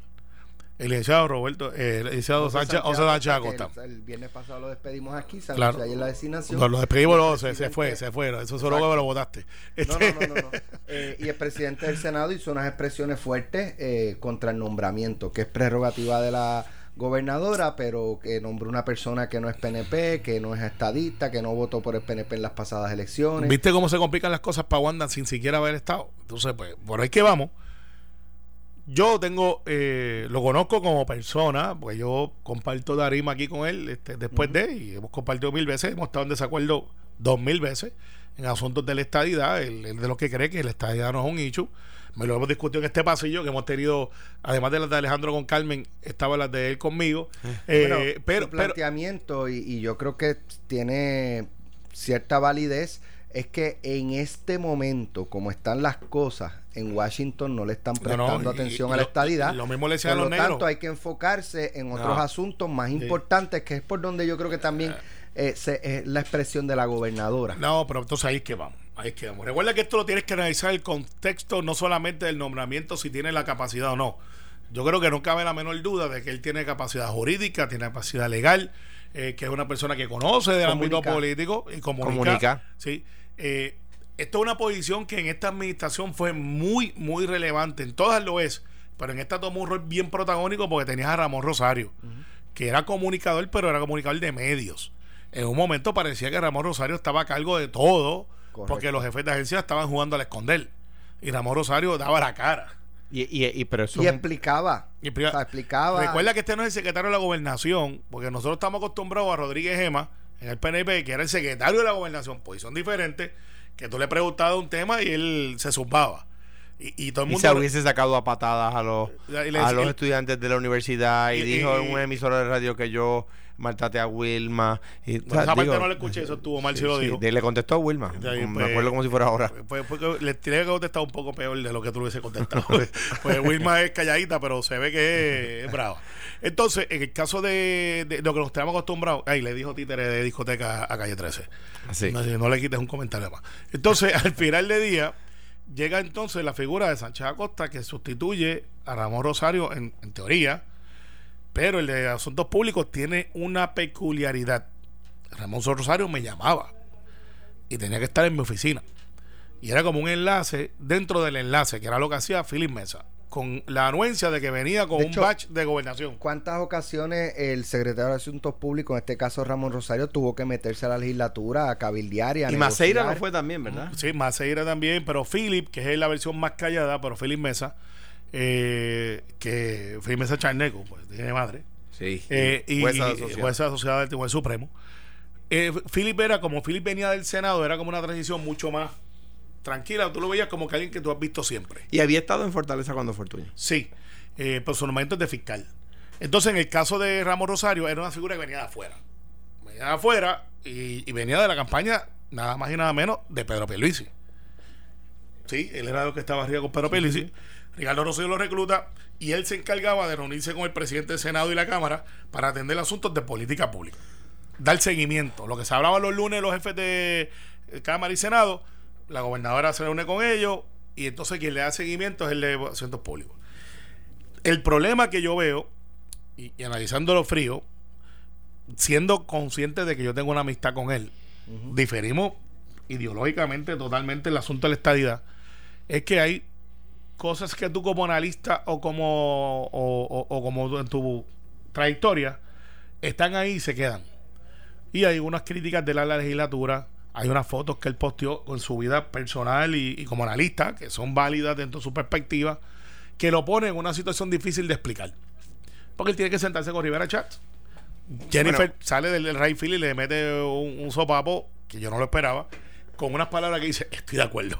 El licenciado Roberto, eh, el licenciado Sánchez, José Sánchez Acosta. El, el viernes pasado lo despedimos aquí, se Claro. ayer la designación. Cuando lo despedimos, luego se, fue, se fue. Eso solo que me lo votaste. No, no, no, no, no. Eh, y el presidente del Senado hizo unas expresiones fuertes eh, contra el nombramiento, que es prerrogativa de la gobernadora, pero que nombró una persona que no es PNP, que no es estadista, que no votó por el PNP en las pasadas elecciones. ¿Viste cómo se complican las cosas para Wanda sin siquiera haber estado? Entonces, pues, por ahí que vamos. Yo tengo, eh, lo conozco como persona, pues yo comparto Darima aquí con él este, después de, y hemos compartido mil veces, hemos estado en desacuerdo dos mil veces en asuntos de la estadidad, él, él de lo que cree que la estadidad no es un issue. Me lo hemos discutido en este pasillo que hemos tenido, además de las de Alejandro con Carmen, estaban las de él conmigo. Eh, Bueno, pero, su pero, planteamiento, y, y yo creo que tiene cierta validez, es que en este momento, como están las cosas, en Washington no le están No, no, prestando y- atención y a la lo- estadidad. lo mismo le decían por a lo los negros. tanto, hay que enfocarse en otros No. asuntos más importantes, que es por donde yo creo que también eh, se- es la expresión de la gobernadora. No, pero entonces ahí es que vamos. Ahí es que vamos. Recuerda que esto lo tienes que analizar el contexto no solamente del nombramiento, si tiene la capacidad o no. Yo creo que no cabe la menor duda de que él tiene capacidad jurídica, tiene capacidad legal, eh, que es una persona que conoce del ámbito político y comunica. Comunica. Sí. Eh, esto es una posición que en esta administración fue muy, muy relevante. En todas lo es, pero en esta tomó un rol bien protagónico porque tenías a Ramón Rosario, que era comunicador, pero era comunicador de medios. En un momento parecía que Ramón Rosario estaba a cargo de todo, Correcto. porque los jefes de agencia estaban jugando al esconder. Y Ramón Rosario daba la cara. Y, y, y- pero eso Y explicaba. Y pri- o sea, explicaba. Recuerda que este no es el secretario de la gobernación, porque nosotros estamos acostumbrados a Rodríguez Gema en el PNP, que era el secretario de la gobernación, posición diferente, que tú le preguntabas un tema y él se zumbaba. Y, y todo el y mundo. se hubiese sacado a patadas a los, a los estudiantes de la universidad y, y- dijo en un emisor de radio que yo maltraté a Wilma. Y, Bueno, esa parte no la escuché, eso estuvo mal si lo dijo. de- le contestó a Wilma. Ahí, me pues, acuerdo como si fuera ahora. Pues, pues, que le tiene que contestar un poco peor de lo que tú le hubiese contestado. pues, pues Wilma es calladita, pero se ve que es, es brava. Entonces, en el caso de, de lo que nos estamos acostumbrados, ay, le dijo títere de discoteca a calle 13. Así. No, no le quites un comentario más. Entonces, al final de día, llega entonces la figura de Sánchez Acosta que sustituye a Ramón Rosario en, en teoría, pero el de Asuntos Públicos tiene una peculiaridad. Ramón Rosario me llamaba y tenía que estar en mi oficina. Y era como un enlace dentro del enlace, que era lo que hacía Philip Mesa, con la anuencia de que venía con De un hecho, batch de gobernación. ¿Cuántas ocasiones el secretario de Asuntos Públicos, en este caso Ramón Rosario, tuvo que meterse a la legislatura, a cabildear y a Y Maceira no fue también, ¿verdad? Sí, Maceira también, pero Philip, que es la versión más callada, pero Philip Mesa, eh, que Philip Mesa Charneco, pues tiene madre. Sí. Eh, y Jueza y- asociada. jueza asociada del Tribunal Supremo. Eh, Philip era, como Philip venía del Senado, era como una transición mucho más tranquila. Tú lo veías como que alguien que tú has visto siempre. Y había estado en Fortaleza cuando fue Ortuño. Sí, eh, pero su nombramiento es de fiscal. Entonces, en el caso de Ramos Rosario, era una figura que venía de afuera. Venía de afuera y, y venía de la campaña, nada más y nada menos, de Pedro Pierluisi. Sí, él era el que estaba arriba con Pedro Pierluisi. Ricardo Rosario lo recluta y él se encargaba de reunirse con el presidente del Senado y la Cámara para atender asuntos de política pública. Dar seguimiento. Lo que se hablaba los lunes los jefes de eh, Cámara y Senado, la gobernadora se reúne con ellos y entonces quien le da seguimiento es el de asuntos públicos. El problema que yo veo, y, y analizándolo frío, siendo consciente de que yo tengo una amistad con él, diferimos ideológicamente totalmente el asunto de la estadidad, es que hay cosas que tú como analista o como, o, o- o como en tu trayectoria están ahí y se quedan. Y hay unas críticas de la legislatura, hay unas fotos que él posteó con su vida personal y, y como analista, que son válidas dentro de su perspectiva, que lo pone en una situación difícil de explicar. Porque él tiene que sentarse con Rivera Chat. Jennifer Bueno. sale del, del right field y le mete un, un sopapo, que yo no lo esperaba, con unas palabras que dice, estoy de acuerdo.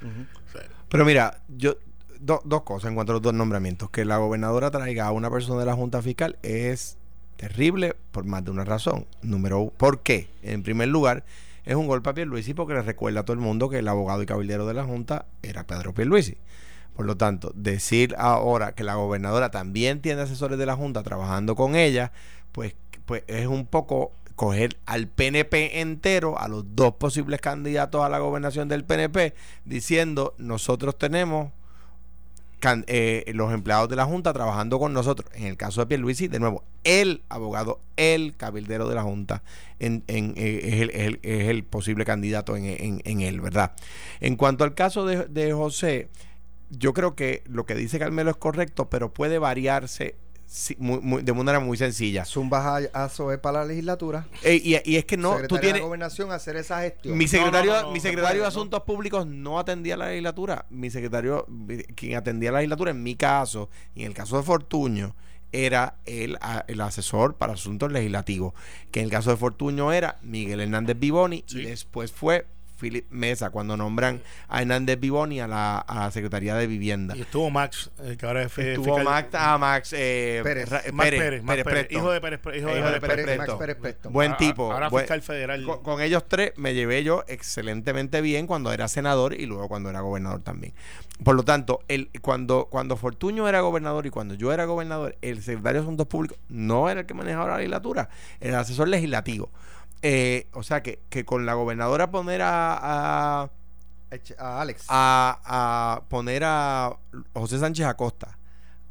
O sea, Pero mira, yo do- dos cosas en cuanto a los dos nombramientos. Que la gobernadora traiga a una persona de la Junta Fiscal es terrible por más de una razón. Número uno, ¿por qué? En primer lugar, es un golpe a Pierluisi porque le recuerda a todo el mundo que el abogado y cabildero de la Junta era Pedro Pierluisi. Por lo tanto, decir ahora que la gobernadora también tiene asesores de la Junta trabajando con ella, pues, pues es un poco coger al PNP entero, a los dos posibles candidatos a la gobernación del PNP, diciendo nosotros tenemos eh, los empleados de la Junta trabajando con nosotros. En el caso de Pierluisi, de nuevo, el abogado, el cabildero de la Junta en, en, eh, es, el, es el- posible candidato en, en- en él, ¿verdad? En cuanto al caso de, de José, yo creo que lo que dice Carmelo es correcto, pero puede variarse si- muy- muy- de manera muy sencilla. Zumbas a, a Zoe para la legislatura. Eh, y, y es que no, Secretaría tú de tienes... la gobernación a hacer esa gestión. Mi secretario, no, no, mi secretario no de Asuntos Públicos no atendía la legislatura. Mi secretario, quien atendía la legislatura, en mi caso, y en el caso de Fortuño, era el, a- el asesor para asuntos legislativos. Que en el caso de Fortuño era Miguel Hernández Vivoni Sí. y después fue Philip Mesa cuando nombran a Hernández Vivoni a la, a la Secretaría de Vivienda. Y estuvo Max, eh, que ahora es Estuvo fiscal- Max, ah, Max eh, Pérez. Ra- Max Pérez, Pérez, Max Pérez hijo de Pérez, hijo de Hijo de Pérez Pérez. Max. Pérez. Buen Ah, tipo. Ahora buen- fiscal federal. con, con ellos tres me llevé yo excelentemente bien cuando era senador y luego cuando era gobernador también. Por lo tanto, el, cuando, cuando Fortuño era gobernador y cuando yo era gobernador, el secretario de Asuntos Públicos no era el que manejaba la legislatura, era el asesor legislativo. Eh, o sea que, que con la gobernadora poner a, a, A Alex. a, a poner a José Sánchez Acosta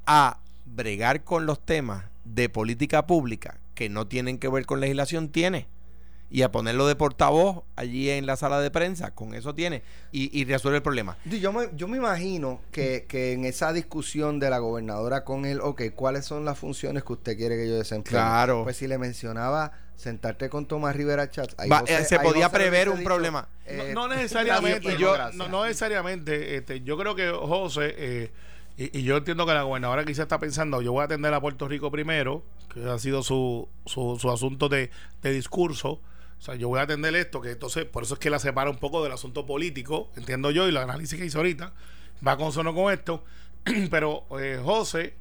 a bregar con los temas de política pública que no tienen que ver con legislación, tiene. Y a ponerlo de portavoz allí en la sala de prensa, con eso tiene. Y, y resuelve el problema. Yo- me, yo me imagino que, que en esa discusión de la gobernadora con él, ok, ¿cuáles son las funciones que usted quiere que yo desempeñe? Claro. Pues si le mencionaba sentarte con Tomás Rivera Chats, ahí Va, eh, se ahí podía prever un dicho, problema. eh, no, no necesariamente, y yo, no, no necesariamente, este, yo creo que José, eh, y, y yo entiendo que la gobernadora quizá está pensando, yo voy a atender a Puerto Rico primero, que ha sido su, su, su asunto de, de discurso, o sea, yo voy a atender esto, que entonces, por eso es que la separa un poco del asunto político, entiendo yo, y el análisis que hizo ahorita, va con sono con esto, pero eh, José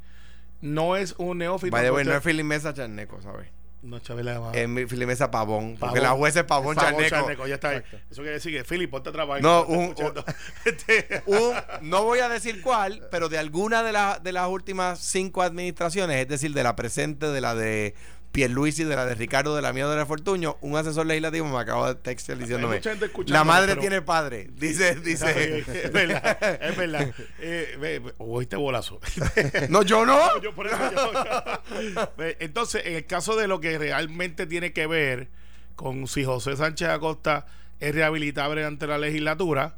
no es un neófito. Way, en no es cuestión- Philip Mesa Charneco, ¿sabes? no, Chabela, va- Es mi Philip Mesa Pavón. Porque Pavón. la jueza es Pavón, Pavón Charneco. Ya está ahí. Eso quiere decir que Philip, ponte a trabajar. No, un-. Este, Un- no voy a decir cuál, pero de alguna de, las de las últimas cinco administraciones, es decir, de la presente, de la de Pierluisi, de la de Ricardo, de la mía de la Fortuño, un asesor legislativo me acaba de textear diciéndome, la madre pero- tiene padre, dice, dice, es verdad, es verdad. Eh, oíste bolazo. no, yo no, Yo por eso yo- Ve, Entonces, en el caso de lo que realmente tiene que ver con si José Sánchez Acosta es rehabilitable ante la legislatura,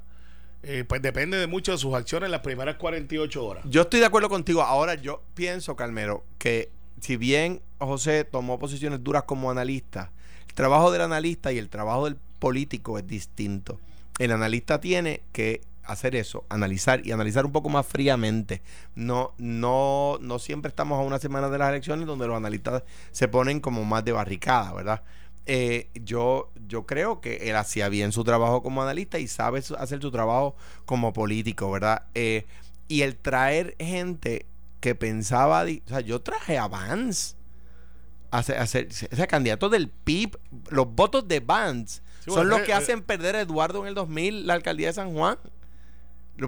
eh, pues depende de mucho de sus acciones en las primeras 48 horas. yo estoy de acuerdo contigo, ahora yo pienso, Calmero, que si bien José tomó posiciones duras como analista, el trabajo del analista y el trabajo del político es distinto. El analista tiene que hacer eso, analizar y analizar un poco más fríamente. No, no, no siempre estamos a una semana de las elecciones donde los analistas se ponen como más de barricada, ¿verdad? Eh, yo, yo creo que él hacía bien su trabajo como analista y sabe hacer su trabajo como político, ¿verdad? Eh, y el traer gente que pensaba, o sea, yo traje a Vance ser- o sea, candidato del PIB, los votos de Vance Sí, son bueno, los eh, que eh, hacen perder a Eduardo en el 2000 la alcaldía de San Juan.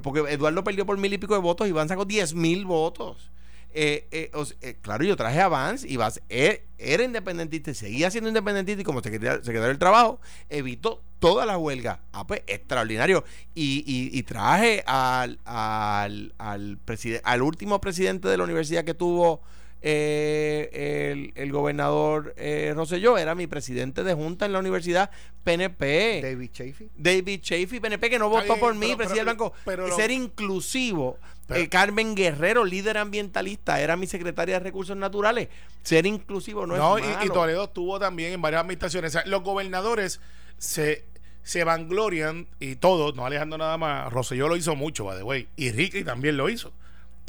Porque Eduardo perdió por mil y pico de votos y Vance sacó 10 mil votos. Eh, eh, o sea, eh, claro, yo traje a Vance y Vance eh, era independentista y seguía siendo independentista y como secretario, secretario del Trabajo evitó toda la huelga. Ah, pues extraordinario. Y, y- y traje al, al, al, al último presidente de la universidad que tuvo eh, el, el gobernador eh, Rosselló, era mi presidente de junta en la universidad PNP. David Chafee. David Chafee, PNP, que no votó bien, por mí, pero- presidente del banco. pero Ser inclusivo. Pero- Eh, Carmen Guerrero, líder ambientalista, era mi secretaria de Recursos Naturales. Ser inclusivo no, No, es y, y malo. Toledo estuvo también en varias administraciones. O sea, los gobernadores se, se vanglorian y todos, no Alejandro nada más, Rosselló lo hizo mucho, by the way, y Ricky también lo hizo.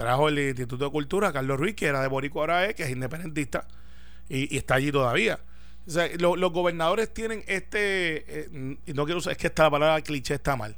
Trajo el Instituto de Cultura, Carlos Ruiz, que era de Boricua ahora es, que es independentista, y, y está allí todavía. O sea, lo- los gobernadores tienen este, eh, y no quiero usar, es que esta palabra cliché está mal.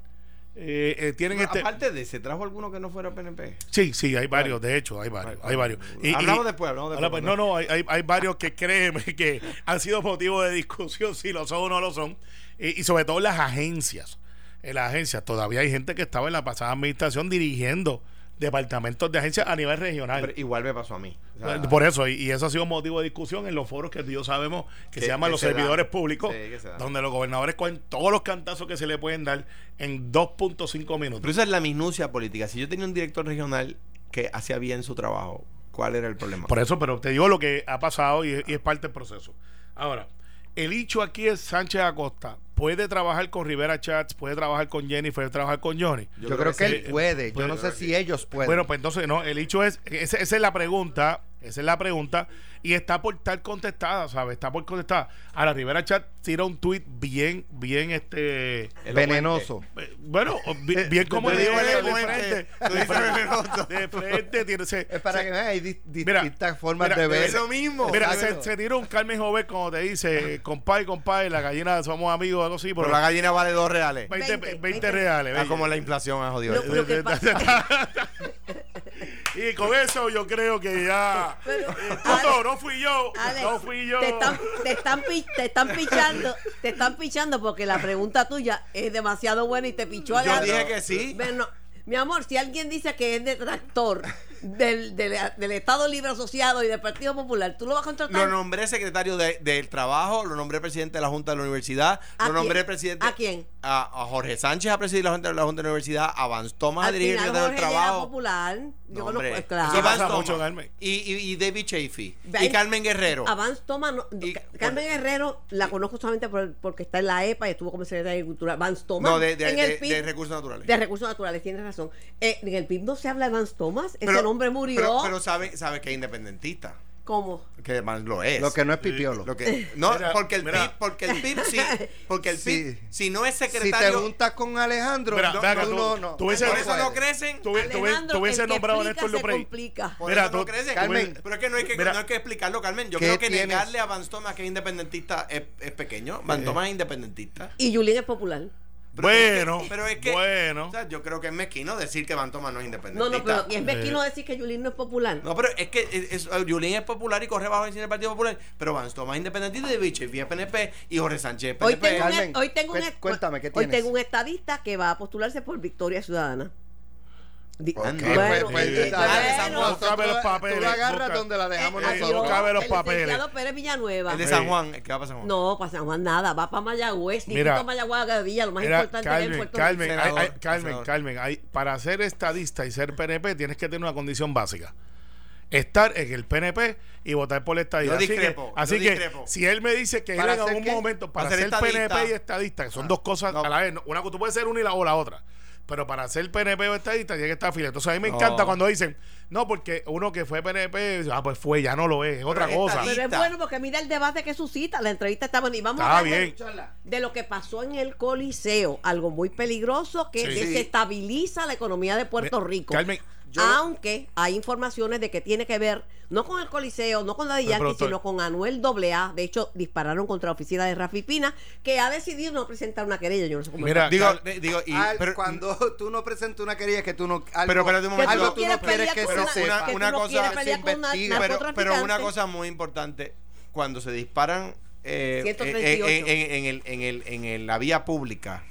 Eh, eh, tienen Bueno, este. Aparte de ese, ¿trajo alguno que no fuera PNP? Sí, sí, hay varios, de hecho, hay varios, hay varios. Y- Hablamos y- después, hablamos después. pues, no, no, hay, hay, hay varios que créeme que han sido motivo de discusión si lo son o no lo son. Y, y sobre todo las agencias. En las agencias todavía hay gente que estaba en la pasada administración dirigiendo departamentos de agencias a nivel regional. Pero igual me pasó a mí. O sea, Por eso, y, y eso ha sido motivo de discusión en los foros que tú y yo sabemos que, Que- se llaman que los se servidores públicos, Sí, se donde los gobernadores cogen todos los cantazos que se le pueden dar en 2.5 minutos. Pero esa es la minucia política. Si yo tenía un director regional que hacía bien su trabajo. ¿Cuál era el problema? Por eso, pero te digo lo que ha pasado y, y es parte del proceso. Ahora, el hecho aquí es Sánchez Acosta. Puede trabajar con Rivera Chats, puede trabajar con Jennifer, puede trabajar con Johnny. Yo, creo que, él puede. Yo Puede, no sé si ellos pueden. Bueno, pues entonces, no, el hecho es, esa, esa es la pregunta, esa es la pregunta, y está por estar contestada, ¿sabes? Está por contestada. Ahora, Rivera Chat tira un tweet bien, bien, este... venenoso. eh, Bueno, bi- bien como Te de, digo de, frente. Tú dices venenoso. De frente, tiene Es para se- que vean, hay di- distintas formas mira, de ver. Eso mismo. Mira, se, se tira un Carmen Joven como te dice, compay, compay, la gallina somos amigos, algo así, Pero pero la gallina vale dos reales. 20, 20, 20 reales. Ah, como la inflación ha jodido. Lo- lo que pasa- y con eso yo creo que ya. Pero, Eh, Alex, Puto, no fui yo. Alex, no fui yo. Te están, te están, te están pichando, te están pichando porque la pregunta tuya es demasiado buena y te pichó Yo Alejandro. dije que sí. Bueno, mi amor, si alguien dice que es detractor del, del, del Estado Libre Asociado y del Partido Popular, ¿tú lo vas a contratar? Lo nombré secretario de- del trabajo, lo nombré presidente de la Junta de la Universidad, ¿A lo nombré quién? presidente. ¿A quién? A, a Jorge Sánchez a presidir la Junta de la, Junta de la Universidad, a Vance Thomas a dirigir el era trabajo. popular. Yo No, conozco, hombre. pues, claro. Eso Y pasa Vance mucho, Thomas. Carmen. Y, y, y David Chafee. Y Carmen Guerrero. Avance Toma, no, Y- Carmen Guerrero la conozco solamente por- porque está en la EPA y estuvo como secretaria de Agricultura. Vance Thomas. No, de, de, en el de- PIB, de recursos naturales. de recursos naturales, tienes razón. Eh, en el PIB no se habla de Vance Thomas. Pero- Ese nombre murió. Pero, pero sabe, sabe que es independentista. ¿Cómo? Que además lo es. Lo que no es pipiolo. Lo que- no, Mira, porque el mira. PIB, porque el PIB sí, porque el Sí. PIB, si no es Si te secretario, juntas con Alejandro, Mira, no, tú no, no. tú por eso no crecen. Tú, Alejandro, tú hubiese el nombrado Néstor complica. Por Mira, eso no crecen. Carmen, pero es que no hay que, mira. no hay que explicarlo, Carmen. Yo ¿qué creo que tienes? negarle a Van Thomas que es independentista es, es pequeño. Van Thomas es independentista. Y Yulín es popular. Pero es que- Bueno, pero es que, bueno. o sea, yo creo que es mezquino decir que Van Thomas no es No, independentista. no, pero es mezquino decir que Yulín no es popular. No, pero es que es, es- Yulín es popular y corre bajo el Partido Popular, pero Van Thomas es independentista y de Vichy, es PNP y Jorge Sánchez es Hoy PNP. tengo, un, Carmen, hoy tengo un, cuéntame, ¿qué hoy tengo un estadista que va a postularse por Victoria Ciudadana. Bueno, pues, pues, eh, bueno. Los papeles, Tú la agarras busca- donde la dejamos Eh, nosotros. busca- los el papeles. licenciado Pérez Villanueva. El de San Juan, el que va para San Juan. No, para San Juan nada, va para Mayagüez, Mira, Distrito Mayagüez, Gadilla, lo más Mira, importante que hay en Carmen, Puerto Carmen, hay- hay- Carmen, senador. Carmen, hay- para ser estadista y ser PNP tienes que tener una condición básica. Estar en el PNP y votar por la estadía. Yo así discrepo, que, así que si él me dice que él ¿Para en algún qué? momento para, Para ser ser, PNP y estadista, que son Ah, dos cosas no. a la vez, una tú puedes ser una y la, o la otra. Pero para ser PNP o estadista tiene que estar afiliado. Entonces a mí me No. encanta cuando dicen, no, porque uno que fue PNP, ah, pues fue, ya no lo es, es otra cosa. Pero es bueno porque mira el debate que suscita, la entrevista está buena. Y vamos Está a hablar de- bien. de lo que pasó en el Coliseo, algo muy peligroso que Sí. desestabiliza la economía de Puerto Me- Rico. Carmen, Aunque hay informaciones de que tiene que ver no con el Coliseo, no con la de Yankee, sino con Anuel AA. De hecho, dispararon contra la oficina de Rafi Pina, que ha decidido no presentar una querella. Yo no sé cómo Mira, Digo, de- digo, y, Al- pero, cuando tú no presentas una querella que tú no algo, Pero espérate un momento. algo Que tú tú no quieres que se una- sepa no cosa- pero, una cosa muy importante, cuando se disparan eh, 138. en, en- en el, en, el, en el- la vía pública,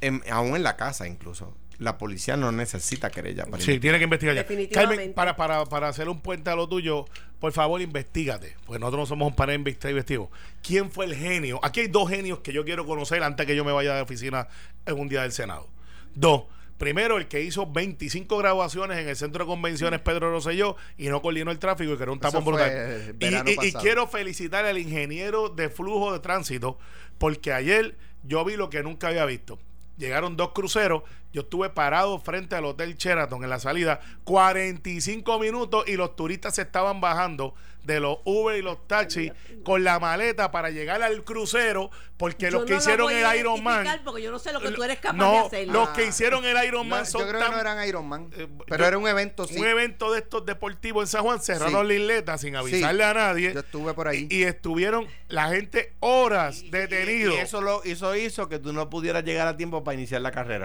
en- aún en la casa incluso, la policía no necesita querella para Sí, tiene que investigar ya. Definitivamente. Carmen, para, para, para hacer un puente a lo tuyo, por favor, investigate. Porque nosotros no somos un panel investi- investigativo. ¿Quién fue el genio? Aquí hay dos genios que yo quiero conocer antes que yo me vaya de oficina en un día del Senado. Dos. Primero, el que hizo 25 graduaciones en el centro de convenciones Pedro Rosselló y no coordinó el tráfico y que era un tapón brutal. Y, quiero felicitar al ingeniero de flujo de tránsito porque ayer yo vi lo que nunca había visto. Llegaron dos cruceros, yo estuve parado frente al Hotel Sheraton en la salida 45 minutos y los turistas se estaban bajando de los Uber y los taxis con la maleta para llegar al crucero porque Yo los que lo hicieron el Iron Man Porque yo no sé lo que tú eres capaz no, de hacer. los Ah. que hicieron el Iron Man No, son yo creo tan- que no eran Iron Man, eh, pero yo- era un evento sí. un evento de estos deportivos en San Juan cerraron Sí. la isleta sin avisarle Sí. a nadie Yo estuve por ahí. y, y estuvieron la gente horas detenidos Y eso, lo, eso hizo que tú no pudieras llegar a tiempo para iniciar la carrera.